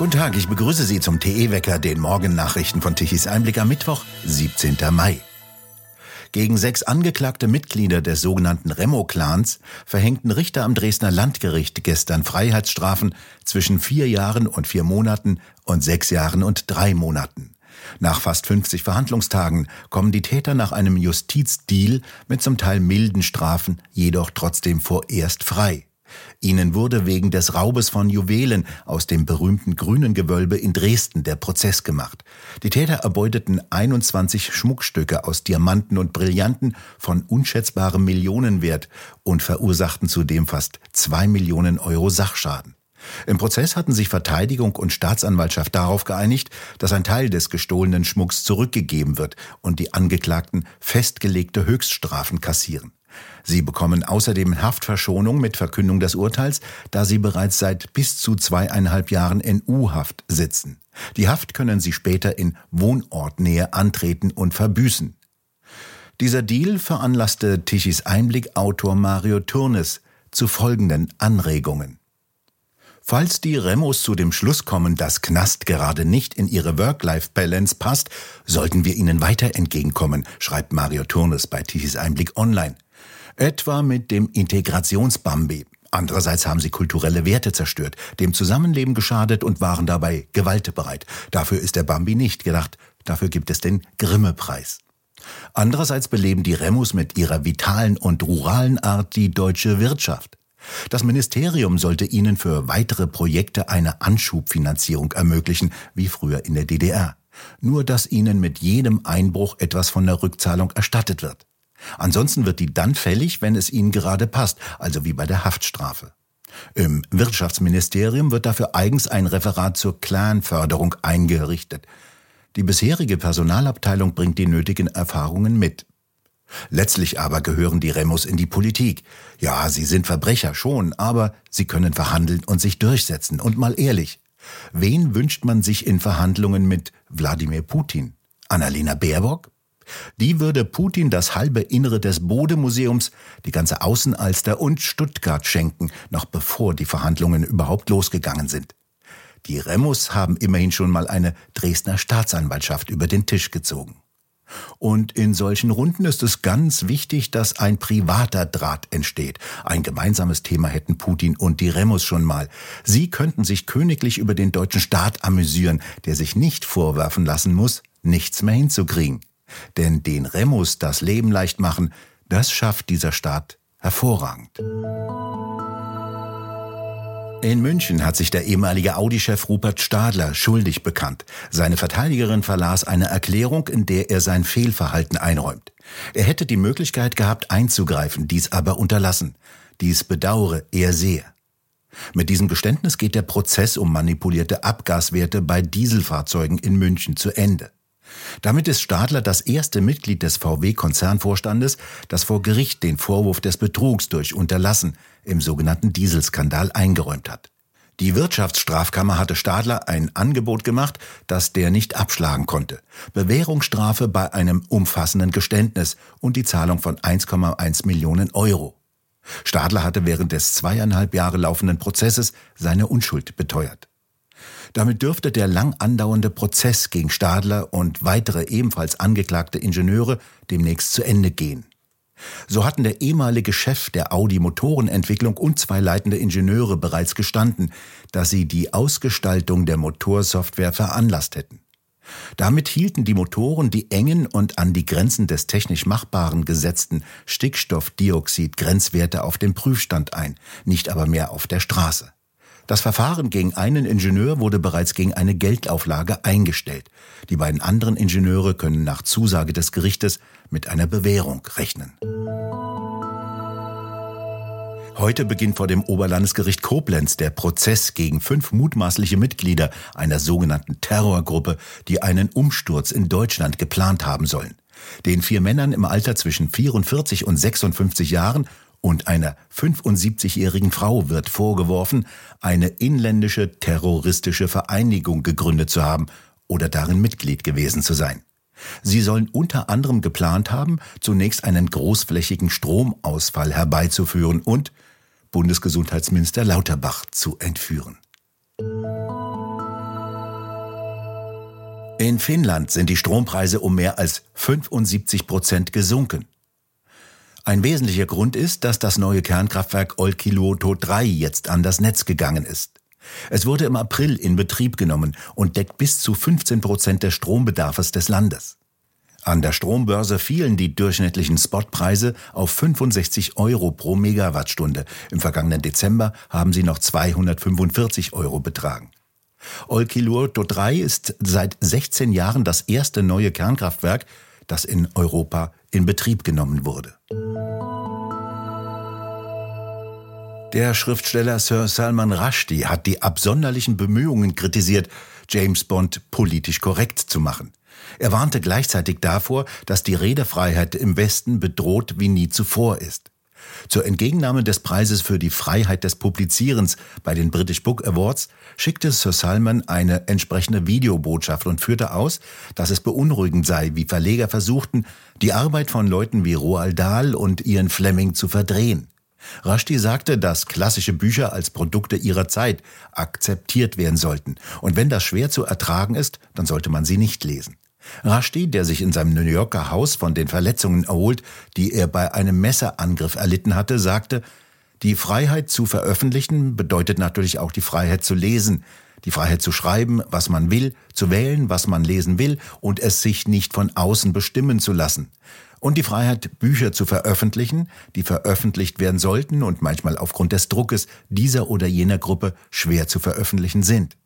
Guten Tag, ich begrüße Sie zum TE-Wecker, den Morgennachrichten von Tichys Einblick am Mittwoch, 17. Mai. Gegen sechs angeklagte Mitglieder des sogenannten Remo-Clans verhängten Richter am Dresdner Landgericht gestern Freiheitsstrafen zwischen vier Jahren und vier Monaten und sechs Jahren und drei Monaten. Nach fast 50 Verhandlungstagen kommen die Täter nach einem Justizdeal mit zum Teil milden Strafen jedoch trotzdem vorerst frei. Ihnen wurde wegen des Raubes von Juwelen aus dem berühmten Grünen Gewölbe in Dresden der Prozess gemacht. Die Täter erbeuteten 21 Schmuckstücke aus Diamanten und Brillanten von unschätzbarem Millionenwert und verursachten zudem fast zwei Millionen Euro Sachschaden. Im Prozess hatten sich Verteidigung und Staatsanwaltschaft darauf geeinigt, dass ein Teil des gestohlenen Schmucks zurückgegeben wird und die Angeklagten festgelegte Höchststrafen kassieren. Sie bekommen außerdem Haftverschonung mit Verkündung des Urteils, da sie bereits seit bis zu zweieinhalb Jahren in U-Haft sitzen. Die Haft können sie später in Wohnortnähe antreten und verbüßen. Dieser Deal veranlasste Tichys Einblick-Autor Mario Turnes zu folgenden Anregungen. Falls die Remos zu dem Schluss kommen, dass Knast gerade nicht in ihre Work-Life-Balance passt, sollten wir ihnen weiter entgegenkommen, schreibt Mario Turnes bei Tichys Einblick online. Etwa mit dem Integrationsbambi. Andererseits haben sie kulturelle Werte zerstört, dem Zusammenleben geschadet und waren dabei gewaltbereit. Dafür ist der Bambi nicht gedacht. Dafür gibt es den Grimme-Preis. Andererseits beleben die Remus mit ihrer vitalen und ruralen Art die deutsche Wirtschaft. Das Ministerium sollte ihnen für weitere Projekte eine Anschubfinanzierung ermöglichen, wie früher in der DDR. Nur dass ihnen mit jedem Einbruch etwas von der Rückzahlung erstattet wird. Ansonsten wird die dann fällig, wenn es ihnen gerade passt, also wie bei der Haftstrafe. Im Wirtschaftsministerium wird dafür eigens ein Referat zur Clanförderung eingerichtet. Die bisherige Personalabteilung bringt die nötigen Erfahrungen mit. Letztlich aber gehören die Remos in die Politik. Ja, sie sind Verbrecher schon, aber sie können verhandeln und sich durchsetzen. Und mal ehrlich, wen wünscht man sich in Verhandlungen mit Wladimir Putin? Annalena Baerbock? Die würde Putin das halbe Innere des Bode-Museums, die ganze Außenalster und Stuttgart schenken, noch bevor die Verhandlungen überhaupt losgegangen sind. Die Remus haben immerhin schon mal eine Dresdner Staatsanwaltschaft über den Tisch gezogen. Und in solchen Runden ist es ganz wichtig, dass ein privater Draht entsteht. Ein gemeinsames Thema hätten Putin und die Remus schon mal. Sie könnten sich königlich über den deutschen Staat amüsieren, der sich nicht vorwerfen lassen muss, nichts mehr hinzukriegen. Denn den Remus das Leben leicht machen, das schafft dieser Staat hervorragend. In München hat sich der ehemalige Audi-Chef Rupert Stadler schuldig bekannt. Seine Verteidigerin verlas eine Erklärung, in der er sein Fehlverhalten einräumt. Er hätte die Möglichkeit gehabt einzugreifen, dies aber unterlassen. Dies bedauere er sehr. Mit diesem Geständnis geht der Prozess um manipulierte Abgaswerte bei Dieselfahrzeugen in München zu Ende. Damit ist Stadler das erste Mitglied des VW-Konzernvorstandes, das vor Gericht den Vorwurf des Betrugs durch Unterlassen im sogenannten Dieselskandal eingeräumt hat. Die Wirtschaftsstrafkammer hatte Stadler ein Angebot gemacht, das der nicht abschlagen konnte. Bewährungsstrafe bei einem umfassenden Geständnis und die Zahlung von 1,1 Millionen Euro. Stadler hatte während des zweieinhalb Jahre laufenden Prozesses seine Unschuld beteuert. Damit dürfte der lang andauernde Prozess gegen Stadler und weitere ebenfalls angeklagte Ingenieure demnächst zu Ende gehen. So hatten der ehemalige Chef der Audi Motorenentwicklung und zwei leitende Ingenieure bereits gestanden, dass sie die Ausgestaltung der Motorsoftware veranlasst hätten. Damit hielten die Motoren die engen und an die Grenzen des technisch Machbaren gesetzten Stickstoffdioxid-Grenzwerte auf dem Prüfstand ein, nicht aber mehr auf der Straße. Das Verfahren gegen einen Ingenieur wurde bereits gegen eine Geldauflage eingestellt. Die beiden anderen Ingenieure können nach Zusage des Gerichtes mit einer Bewährung rechnen. Heute beginnt vor dem Oberlandesgericht Koblenz der Prozess gegen fünf mutmaßliche Mitglieder einer sogenannten Terrorgruppe, die einen Umsturz in Deutschland geplant haben sollen. Den vier Männern im Alter zwischen 44 und 56 Jahren und einer 75-jährigen Frau wird vorgeworfen, eine inländische terroristische Vereinigung gegründet zu haben oder darin Mitglied gewesen zu sein. Sie sollen unter anderem geplant haben, zunächst einen großflächigen Stromausfall herbeizuführen und Bundesgesundheitsminister Lauterbach zu entführen. In Finnland sind die Strompreise um mehr als 75 Prozent gesunken. Ein wesentlicher Grund ist, dass das neue Kernkraftwerk Olkiluoto 3 jetzt an das Netz gegangen ist. Es wurde im April in Betrieb genommen und deckt bis zu 15 Prozent des Strombedarfs des Landes. An der Strombörse fielen die durchschnittlichen Spotpreise auf 65 Euro pro Megawattstunde. Im vergangenen Dezember haben sie noch 245 Euro betragen. Olkiluoto 3 ist seit 16 Jahren das erste neue Kernkraftwerk, das in Europa in Betrieb genommen wurde. Der Schriftsteller Sir Salman Rushdie hat die absonderlichen Bemühungen kritisiert, James Bond politisch korrekt zu machen. Er warnte gleichzeitig davor, dass die Redefreiheit im Westen bedroht wie nie zuvor ist. Zur Entgegennahme des Preises für die Freiheit des Publizierens bei den British Book Awards schickte Sir Salman eine entsprechende Videobotschaft und führte aus, dass es beunruhigend sei, wie Verleger versuchten, die Arbeit von Leuten wie Roald Dahl und Ian Fleming zu verdrehen. Rushdie sagte, dass klassische Bücher als Produkte ihrer Zeit akzeptiert werden sollten, und wenn das schwer zu ertragen ist, dann sollte man sie nicht lesen. Rushdie, der sich in seinem New Yorker Haus von den Verletzungen erholt, die er bei einem Messerangriff erlitten hatte, sagte, die Freiheit zu veröffentlichen bedeutet natürlich auch die Freiheit zu lesen, die Freiheit zu schreiben, was man will, zu wählen, was man lesen will und es sich nicht von außen bestimmen zu lassen. Und die Freiheit, Bücher zu veröffentlichen, die veröffentlicht werden sollten und manchmal aufgrund des Druckes dieser oder jener Gruppe schwer zu veröffentlichen sind.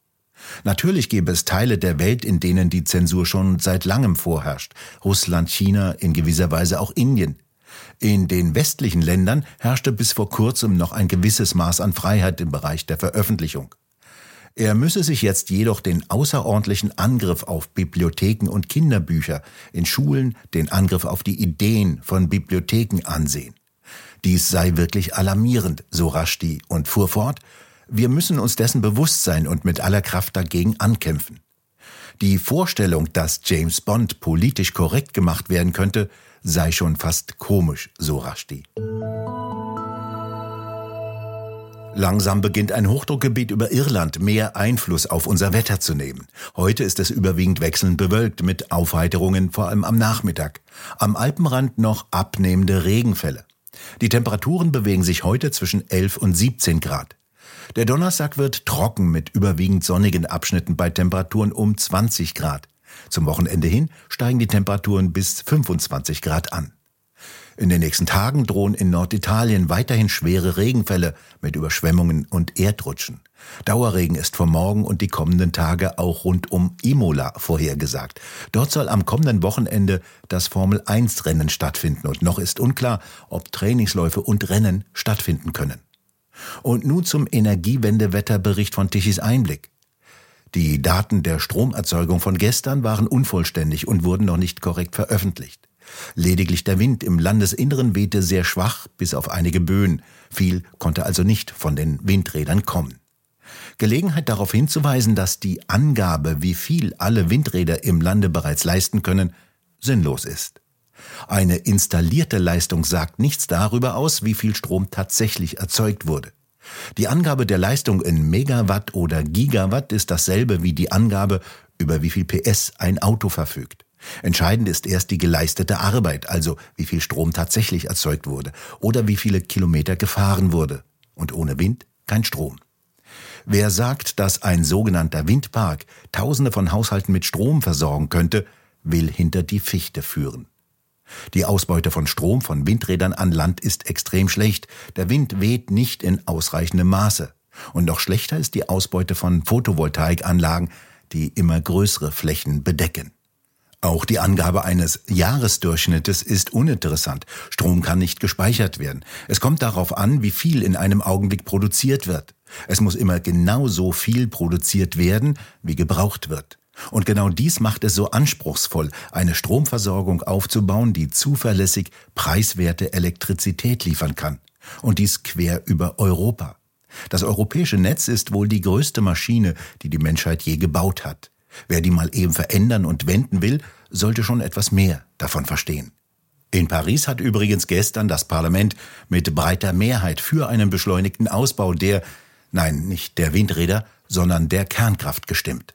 Natürlich gäbe es Teile der Welt, in denen die Zensur schon seit langem vorherrscht. Russland, China, in gewisser Weise auch Indien. In den westlichen Ländern herrschte bis vor kurzem noch ein gewisses Maß an Freiheit im Bereich der Veröffentlichung. Er müsse sich jetzt jedoch den außerordentlichen Angriff auf Bibliotheken und Kinderbücher in Schulen, den Angriff auf die Ideen von Bibliotheken ansehen. Dies sei wirklich alarmierend, so Rashti und fuhr fort, wir müssen uns dessen bewusst sein und mit aller Kraft dagegen ankämpfen. Die Vorstellung, dass James Bond politisch korrekt gemacht werden könnte, sei schon fast komisch, so Rashti. Langsam beginnt ein Hochdruckgebiet über Irland mehr Einfluss auf unser Wetter zu nehmen. Heute ist es überwiegend wechselnd bewölkt mit Aufheiterungen vor allem am Nachmittag. Am Alpenrand noch abnehmende Regenfälle. Die Temperaturen bewegen sich heute zwischen 11 und 17 Grad. Der Donnerstag wird trocken mit überwiegend sonnigen Abschnitten bei Temperaturen um 20 Grad. Zum Wochenende hin steigen die Temperaturen bis 25 Grad an. In den nächsten Tagen drohen in Norditalien weiterhin schwere Regenfälle mit Überschwemmungen und Erdrutschen. Dauerregen ist für morgen und die kommenden Tage auch rund um Imola vorhergesagt. Dort soll am kommenden Wochenende das Formel 1 Rennen stattfinden und noch ist unklar, ob Trainingsläufe und Rennen stattfinden können. Und nun zum Energiewendewetterbericht von Tichys Einblick. Die Daten der Stromerzeugung von gestern waren unvollständig und wurden noch nicht korrekt veröffentlicht. Lediglich der Wind im Landesinneren wehte sehr schwach bis auf einige Böen. Viel konnte also nicht von den Windrädern kommen. Gelegenheit darauf hinzuweisen, dass die Angabe, wie viel alle Windräder im Lande bereits leisten können, sinnlos ist. Eine installierte Leistung sagt nichts darüber aus, wie viel Strom tatsächlich erzeugt wurde. Die Angabe der Leistung in Megawatt oder Gigawatt ist dasselbe wie die Angabe, über wie viel PS ein Auto verfügt. Entscheidend ist erst die geleistete Arbeit, also wie viel Strom tatsächlich erzeugt wurde oder wie viele Kilometer gefahren wurde. Und ohne Wind kein Strom. Wer sagt, dass ein sogenannter Windpark Tausende von Haushalten mit Strom versorgen könnte, will hinter die Fichte führen. Die Ausbeute von Strom von Windrädern an Land ist extrem schlecht. Der Wind weht nicht in ausreichendem Maße. Und noch schlechter ist die Ausbeute von Photovoltaikanlagen, die immer größere Flächen bedecken. Auch die Angabe eines Jahresdurchschnittes ist uninteressant. Strom kann nicht gespeichert werden. Es kommt darauf an, wie viel in einem Augenblick produziert wird. Es muss immer genau so viel produziert werden, wie gebraucht wird. Und genau dies macht es so anspruchsvoll, eine Stromversorgung aufzubauen, die zuverlässig preiswerte Elektrizität liefern kann. Und dies quer über Europa. Das europäische Netz ist wohl die größte Maschine, die die Menschheit je gebaut hat. Wer die mal eben verändern und wenden will, sollte schon etwas mehr davon verstehen. In Paris hat übrigens gestern das Parlament mit breiter Mehrheit für einen beschleunigten Ausbau der, nein, nicht der Windräder, sondern der Kernkraft gestimmt.